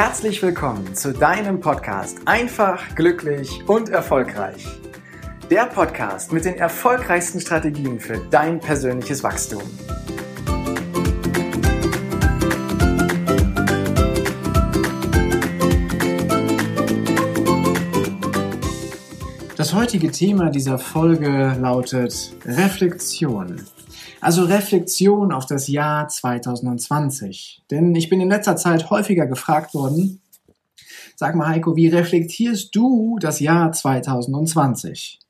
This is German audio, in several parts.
Herzlich willkommen zu deinem Podcast Einfach, glücklich und erfolgreich. Der Podcast mit den erfolgreichsten Strategien für dein persönliches Wachstum. Das heutige Thema dieser Folge lautet Reflexion. Also Reflexion auf das Jahr 2020. Denn ich bin in letzter Zeit häufiger gefragt worden, sag mal Heiko, wie reflektierst du das Jahr 2020?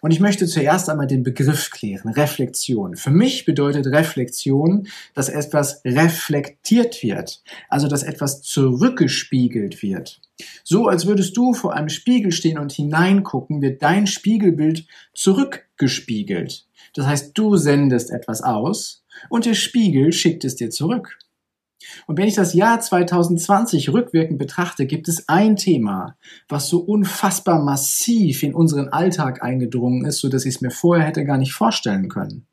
Und ich möchte zuerst einmal den Begriff klären, Reflexion. Für mich bedeutet Reflexion, dass etwas reflektiert wird, also dass etwas zurückgespiegelt wird. So als würdest du vor einem Spiegel stehen und hineingucken, wird dein Spiegelbild zurückgespiegelt. Das heißt, du sendest etwas aus und der Spiegel schickt es dir zurück. Und wenn ich das Jahr 2020 rückwirkend betrachte, gibt es ein Thema, was so unfassbar massiv in unseren Alltag eingedrungen ist, so dass ich es mir vorher hätte gar nicht vorstellen können.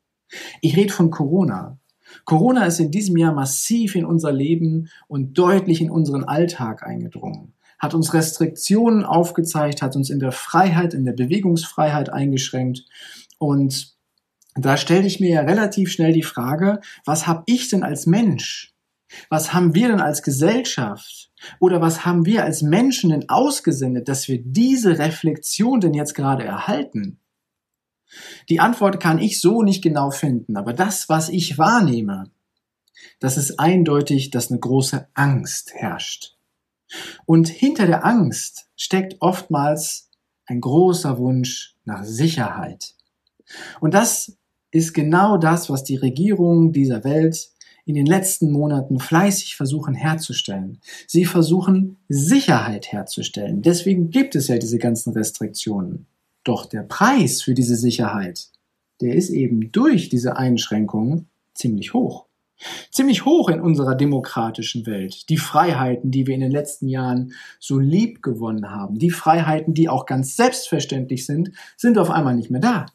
Ich rede von Corona. Corona ist in diesem Jahr massiv in unser Leben und deutlich in unseren Alltag eingedrungen, hat uns Restriktionen aufgezeigt, hat uns in der Freiheit, in der Bewegungsfreiheit eingeschränkt und da stellte ich mir ja relativ schnell die Frage, was habe ich denn als Mensch? Was haben wir denn als Gesellschaft? Oder was haben wir als Menschen denn ausgesendet, dass wir diese Reflexion denn jetzt gerade erhalten? Die Antwort kann ich so nicht genau finden, aber das, was ich wahrnehme, das ist eindeutig, dass eine große Angst herrscht. Und hinter der Angst steckt oftmals ein großer Wunsch nach Sicherheit. Und das ist genau das, was die Regierungen dieser Welt in den letzten Monaten fleißig versuchen herzustellen. Sie versuchen Sicherheit herzustellen. Deswegen gibt es ja diese ganzen Restriktionen. Doch der Preis für diese Sicherheit, der ist eben durch diese Einschränkungen ziemlich hoch. Ziemlich hoch in unserer demokratischen Welt. Die Freiheiten, die wir in den letzten Jahren so lieb gewonnen haben, die Freiheiten, die auch ganz selbstverständlich sind, sind auf einmal nicht mehr da.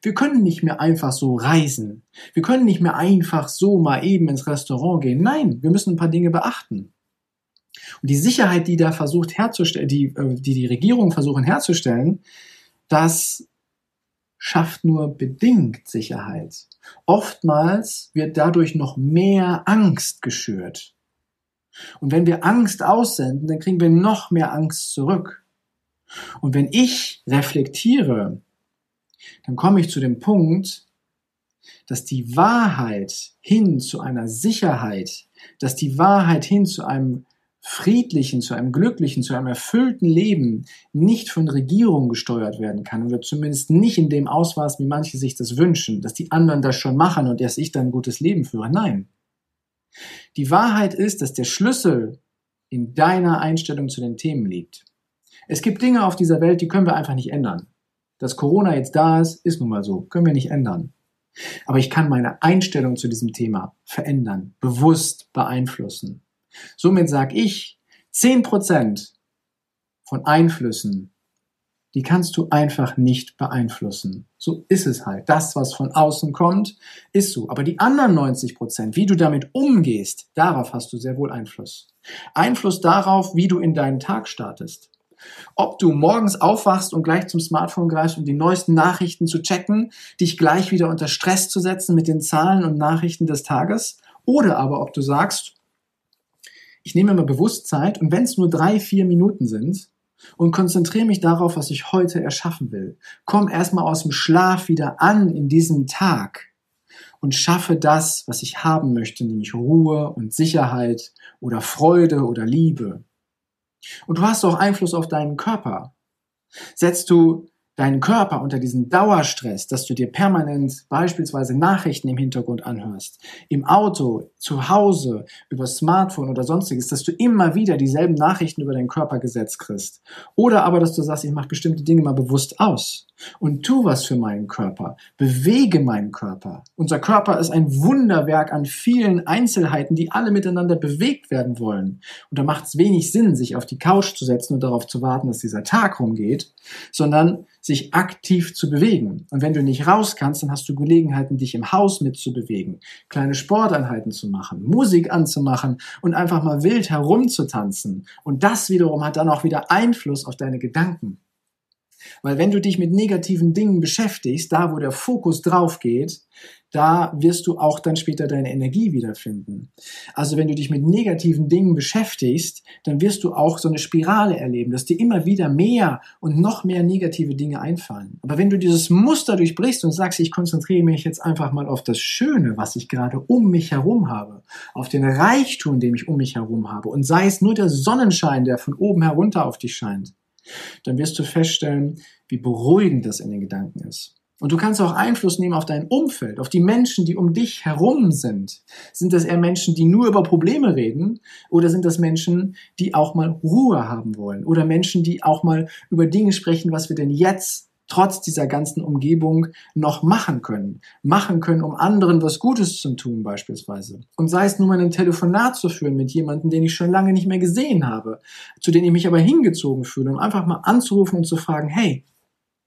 Wir können nicht mehr einfach so reisen. Wir können nicht mehr einfach so mal eben ins Restaurant gehen. Nein, wir müssen ein paar Dinge beachten. Und die Sicherheit, die da versucht herzustellen, die, äh, die die Regierung versuchen herzustellen, das schafft nur bedingt Sicherheit. Oftmals wird dadurch noch mehr Angst geschürt. Und wenn wir Angst aussenden, dann kriegen wir noch mehr Angst zurück. Und wenn ich reflektiere, dann komme ich zu dem Punkt, dass die Wahrheit hin zu einer Sicherheit, dass die Wahrheit hin zu einem friedlichen, zu einem glücklichen, zu einem erfüllten Leben nicht von Regierungen gesteuert werden kann oder zumindest nicht in dem Ausmaß, wie manche sich das wünschen, dass die anderen das schon machen und erst ich dann ein gutes Leben führe. Nein. Die Wahrheit ist, dass der Schlüssel in deiner Einstellung zu den Themen liegt. Es gibt Dinge auf dieser Welt, die können wir einfach nicht ändern. Dass Corona jetzt da ist, ist nun mal so. Können wir nicht ändern. Aber ich kann meine Einstellung zu diesem Thema verändern, bewusst beeinflussen. Somit sage ich, 10% von Einflüssen, die kannst du einfach nicht beeinflussen. So ist es halt. Das, was von außen kommt, ist so. Aber die anderen 90% wie du damit umgehst, darauf hast du sehr wohl Einfluss. Einfluss darauf, wie du in deinen Tag startest. Ob du morgens aufwachst und gleich zum Smartphone greifst, um die neuesten Nachrichten zu checken, dich gleich wieder unter Stress zu setzen mit den Zahlen und Nachrichten des Tages, oder aber ob du sagst, ich nehme mir bewusst Zeit und wenn es nur drei, vier Minuten sind und konzentriere mich darauf, was ich heute erschaffen will, komm erstmal aus dem Schlaf wieder an in diesem Tag und schaffe das, was ich haben möchte, nämlich Ruhe und Sicherheit oder Freude oder Liebe. Und du hast auch Einfluss auf deinen Körper. Setzt du deinen Körper unter diesen Dauerstress, dass du dir permanent beispielsweise Nachrichten im Hintergrund anhörst, im Auto, zu Hause, über Smartphone oder sonstiges, dass du immer wieder dieselben Nachrichten über deinen Körper gesetzt kriegst. Oder aber, dass du sagst, ich mache bestimmte Dinge mal bewusst aus und tu was für meinen Körper, bewege meinen Körper. Unser Körper ist ein Wunderwerk an vielen Einzelheiten, die alle miteinander bewegt werden wollen. Und da macht es wenig Sinn, sich auf die Couch zu setzen und darauf zu warten, dass dieser Tag rumgeht, sondern sich aktiv zu bewegen. Und wenn du nicht raus kannst, dann hast du Gelegenheiten, dich im Haus mitzubewegen, kleine Sporteinheiten zu machen, Musik anzumachen und einfach mal wild herumzutanzen. Und das wiederum hat dann auch wieder Einfluss auf deine Gedanken. Weil wenn du dich mit negativen Dingen beschäftigst, da wo der Fokus drauf geht, da wirst du auch dann später deine Energie wiederfinden. Also wenn du dich mit negativen Dingen beschäftigst, dann wirst du auch so eine Spirale erleben, dass dir immer wieder mehr und noch mehr negative Dinge einfallen. Aber wenn du dieses Muster durchbrichst und sagst, ich konzentriere mich jetzt einfach mal auf das Schöne, was ich gerade um mich herum habe, auf den Reichtum, den ich um mich herum habe und sei es nur der Sonnenschein, der von oben herunter auf dich scheint, dann wirst du feststellen, wie beruhigend das in den Gedanken ist. Und du kannst auch Einfluss nehmen auf dein Umfeld, auf die Menschen, die um dich herum sind. Sind das eher Menschen, die nur über Probleme reden? Oder sind das Menschen, die auch mal Ruhe haben wollen? Oder Menschen, die auch mal über Dinge sprechen, was wir denn jetzt trotz dieser ganzen Umgebung noch machen können. Machen können, um anderen was Gutes zu tun beispielsweise. Und sei es nur mal ein Telefonat zu führen mit jemandem, den ich schon lange nicht mehr gesehen habe, zu dem ich mich aber hingezogen fühle, um einfach mal anzurufen und zu fragen, hey,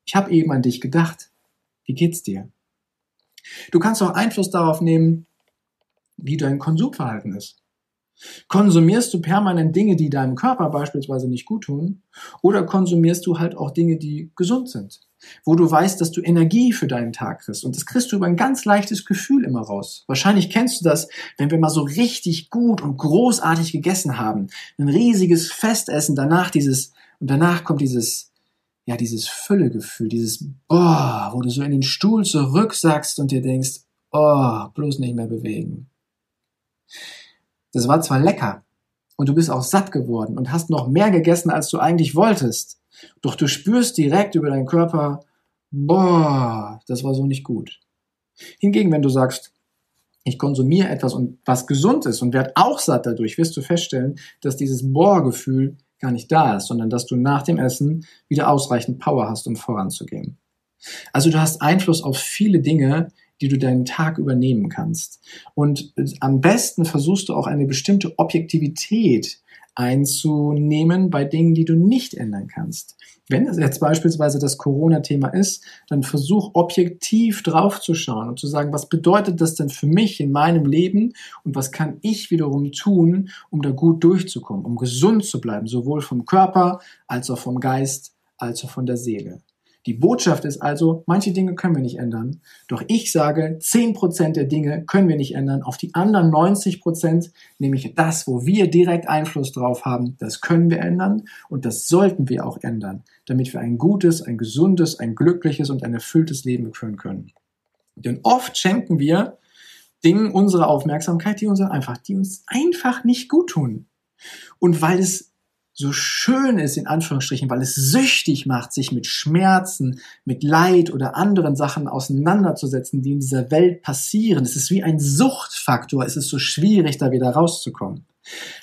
ich habe eben an dich gedacht. Wie geht's dir? Du kannst auch Einfluss darauf nehmen, wie dein Konsumverhalten ist. Konsumierst du permanent Dinge, die deinem Körper beispielsweise nicht gut tun, oder konsumierst du halt auch Dinge, die gesund sind, wo du weißt, dass du Energie für deinen Tag kriegst. Und das kriegst du über ein ganz leichtes Gefühl immer raus. Wahrscheinlich kennst du das, wenn wir mal so richtig gut und großartig gegessen haben, ein riesiges Festessen, danach dieses, und danach kommt dieses ja, dieses Füllegefühl, dieses Boah, wo du so in den Stuhl zurücksackst und dir denkst, oh, bloß nicht mehr bewegen. Das war zwar lecker und du bist auch satt geworden und hast noch mehr gegessen, als du eigentlich wolltest, doch du spürst direkt über deinen Körper, boah, das war so nicht gut. Hingegen, wenn du sagst, ich konsumiere etwas und was gesund ist und werde auch satt dadurch, wirst du feststellen, dass dieses Boah-Gefühl gar nicht da ist, sondern dass du nach dem Essen wieder ausreichend Power hast, um voranzugehen. Also du hast Einfluss auf viele Dinge, die du deinen Tag übernehmen kannst. Und am besten versuchst du auch eine bestimmte Objektivität einzunehmen bei Dingen, die du nicht ändern kannst. Wenn es jetzt beispielsweise das Corona-Thema ist, dann versuch objektiv draufzuschauen und zu sagen, was bedeutet das denn für mich in meinem Leben und was kann ich wiederum tun, um da gut durchzukommen, um gesund zu bleiben, sowohl vom Körper als auch vom Geist als auch von der Seele. Die Botschaft ist also, manche Dinge können wir nicht ändern. Doch ich sage, 10% der Dinge können wir nicht ändern. Auf die anderen 90%, nämlich das, wo wir direkt Einfluss drauf haben, das können wir ändern und das sollten wir auch ändern, damit wir ein gutes, ein gesundes, ein glückliches und ein erfülltes Leben führen können. Denn oft schenken wir Dingen unsere Aufmerksamkeit, die uns einfach, die uns einfach nicht gut tun. Und weil es so schön ist, in Anführungsstrichen, weil es süchtig macht, sich mit Schmerzen, mit Leid oder anderen Sachen auseinanderzusetzen, die in dieser Welt passieren. Es ist wie ein Suchtfaktor. Es ist so schwierig, da wieder rauszukommen.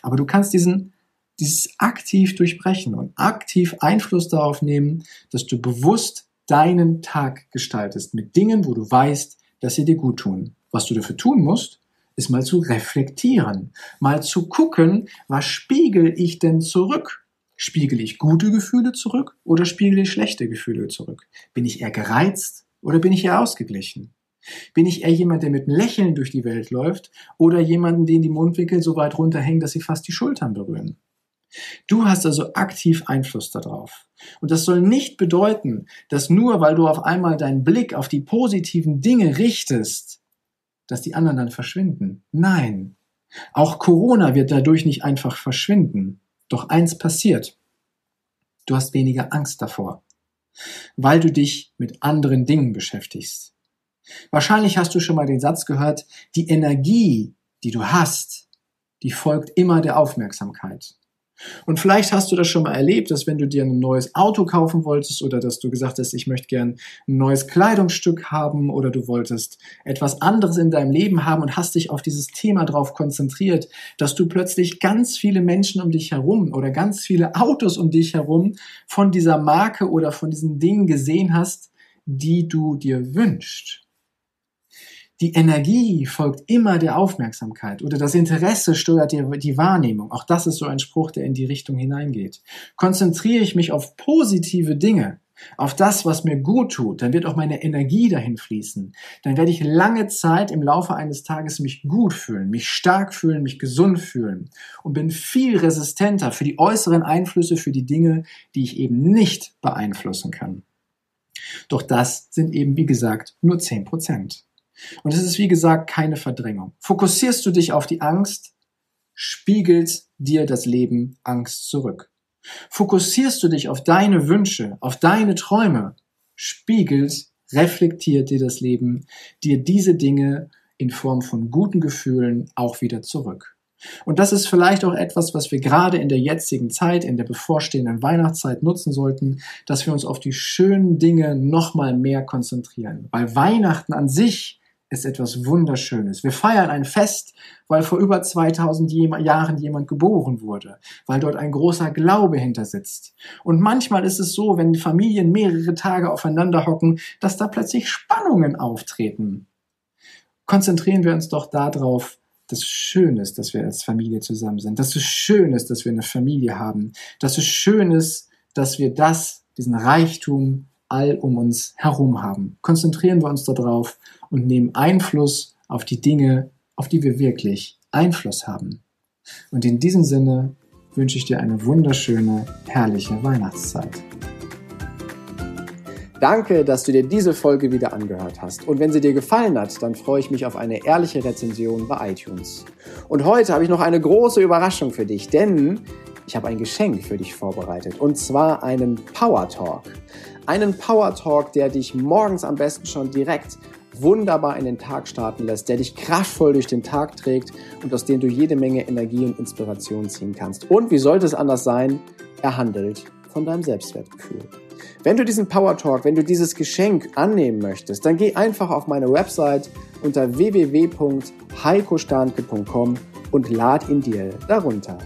Aber du kannst diesen, dieses aktiv durchbrechen und aktiv Einfluss darauf nehmen, dass du bewusst deinen Tag gestaltest mit Dingen, wo du weißt, dass sie dir gut tun. Was du dafür tun musst, ist mal zu reflektieren, mal zu gucken, was spiegel ich denn zurück? Spiegel ich gute Gefühle zurück oder spiegel ich schlechte Gefühle zurück? Bin ich eher gereizt oder bin ich eher ausgeglichen? Bin ich eher jemand, der mit einem Lächeln durch die Welt läuft oder jemanden, den die Mundwinkel so weit runterhängen, dass sie fast die Schultern berühren? Du hast also aktiv Einfluss darauf. Und das soll nicht bedeuten, dass nur weil du auf einmal deinen Blick auf die positiven Dinge richtest, dass die anderen dann verschwinden. Nein. Auch Corona wird dadurch nicht einfach verschwinden. Doch eins passiert. Du hast weniger Angst davor, weil du dich mit anderen Dingen beschäftigst. Wahrscheinlich hast du schon mal den Satz gehört, die Energie, die du hast, die folgt immer der Aufmerksamkeit. Und vielleicht hast du das schon mal erlebt, dass wenn du dir ein neues Auto kaufen wolltest oder dass du gesagt hast, ich möchte gern ein neues Kleidungsstück haben oder du wolltest etwas anderes in deinem Leben haben und hast dich auf dieses Thema drauf konzentriert, dass du plötzlich ganz viele Menschen um dich herum oder ganz viele Autos um dich herum von dieser Marke oder von diesen Dingen gesehen hast, die du dir wünschst die Energie folgt immer der Aufmerksamkeit oder das Interesse steuert die, die, Wahrnehmung. Auch das ist so ein Spruch, der in die Richtung hineingeht. Konzentriere ich mich auf positive Dinge, auf das, was mir gut tut, dann wird auch meine Energie dahin fließen. Dann werde ich lange Zeit im Laufe eines Tages mich gut fühlen, mich stark fühlen, mich gesund fühlen und bin viel resistenter für die äußeren Einflüsse, für die Dinge, die ich eben nicht beeinflussen kann. Doch das sind eben, wie gesagt, nur 10 Prozent. Und es ist, wie gesagt, keine Verdrängung. Fokussierst du dich auf die Angst, spiegelt dir das Leben Angst zurück. Fokussierst du dich auf deine Wünsche, auf deine Träume, spiegelt, reflektiert dir das Leben, dir diese Dinge in Form von guten Gefühlen auch wieder zurück. Und das ist vielleicht auch etwas, was wir gerade in der jetzigen Zeit, in der bevorstehenden Weihnachtszeit nutzen sollten, dass wir uns auf die schönen Dinge nochmal mehr konzentrieren. Weil Weihnachten an sich ist etwas Wunderschönes. Wir feiern ein Fest, weil vor über 2000 Jahren jemand geboren wurde, weil dort ein großer Glaube hinter sitzt. Und manchmal ist es so, wenn Familien mehrere Tage aufeinander hocken, dass da plötzlich Spannungen auftreten. Konzentrieren wir uns doch darauf, dass es schön ist, dass wir als Familie zusammen sind, dass es schön ist, dass wir eine Familie haben, dass es schön ist, dass wir das, diesen Reichtum all um uns herum haben. Konzentrieren wir uns darauf und nehmen Einfluss auf die Dinge, auf die wir wirklich Einfluss haben. Und in diesem Sinne wünsche ich dir eine wunderschöne, herrliche Weihnachtszeit. Danke, dass du dir diese Folge wieder angehört hast. Und wenn sie dir gefallen hat, dann freue ich mich auf eine ehrliche Rezension bei iTunes. Und heute habe ich noch eine große Überraschung für dich, denn ich habe ein Geschenk für dich vorbereitet. Und zwar einen Power Talk. Einen Power Talk, der dich morgens am besten schon direkt wunderbar in den Tag starten lässt, der dich kraftvoll durch den Tag trägt und aus dem du jede Menge Energie und Inspiration ziehen kannst. Und wie sollte es anders sein? Er handelt von deinem Selbstwertgefühl. Wenn du diesen Power Talk, wenn du dieses Geschenk annehmen möchtest, dann geh einfach auf meine Website unter www.heikostanke.com und lad ihn dir darunter.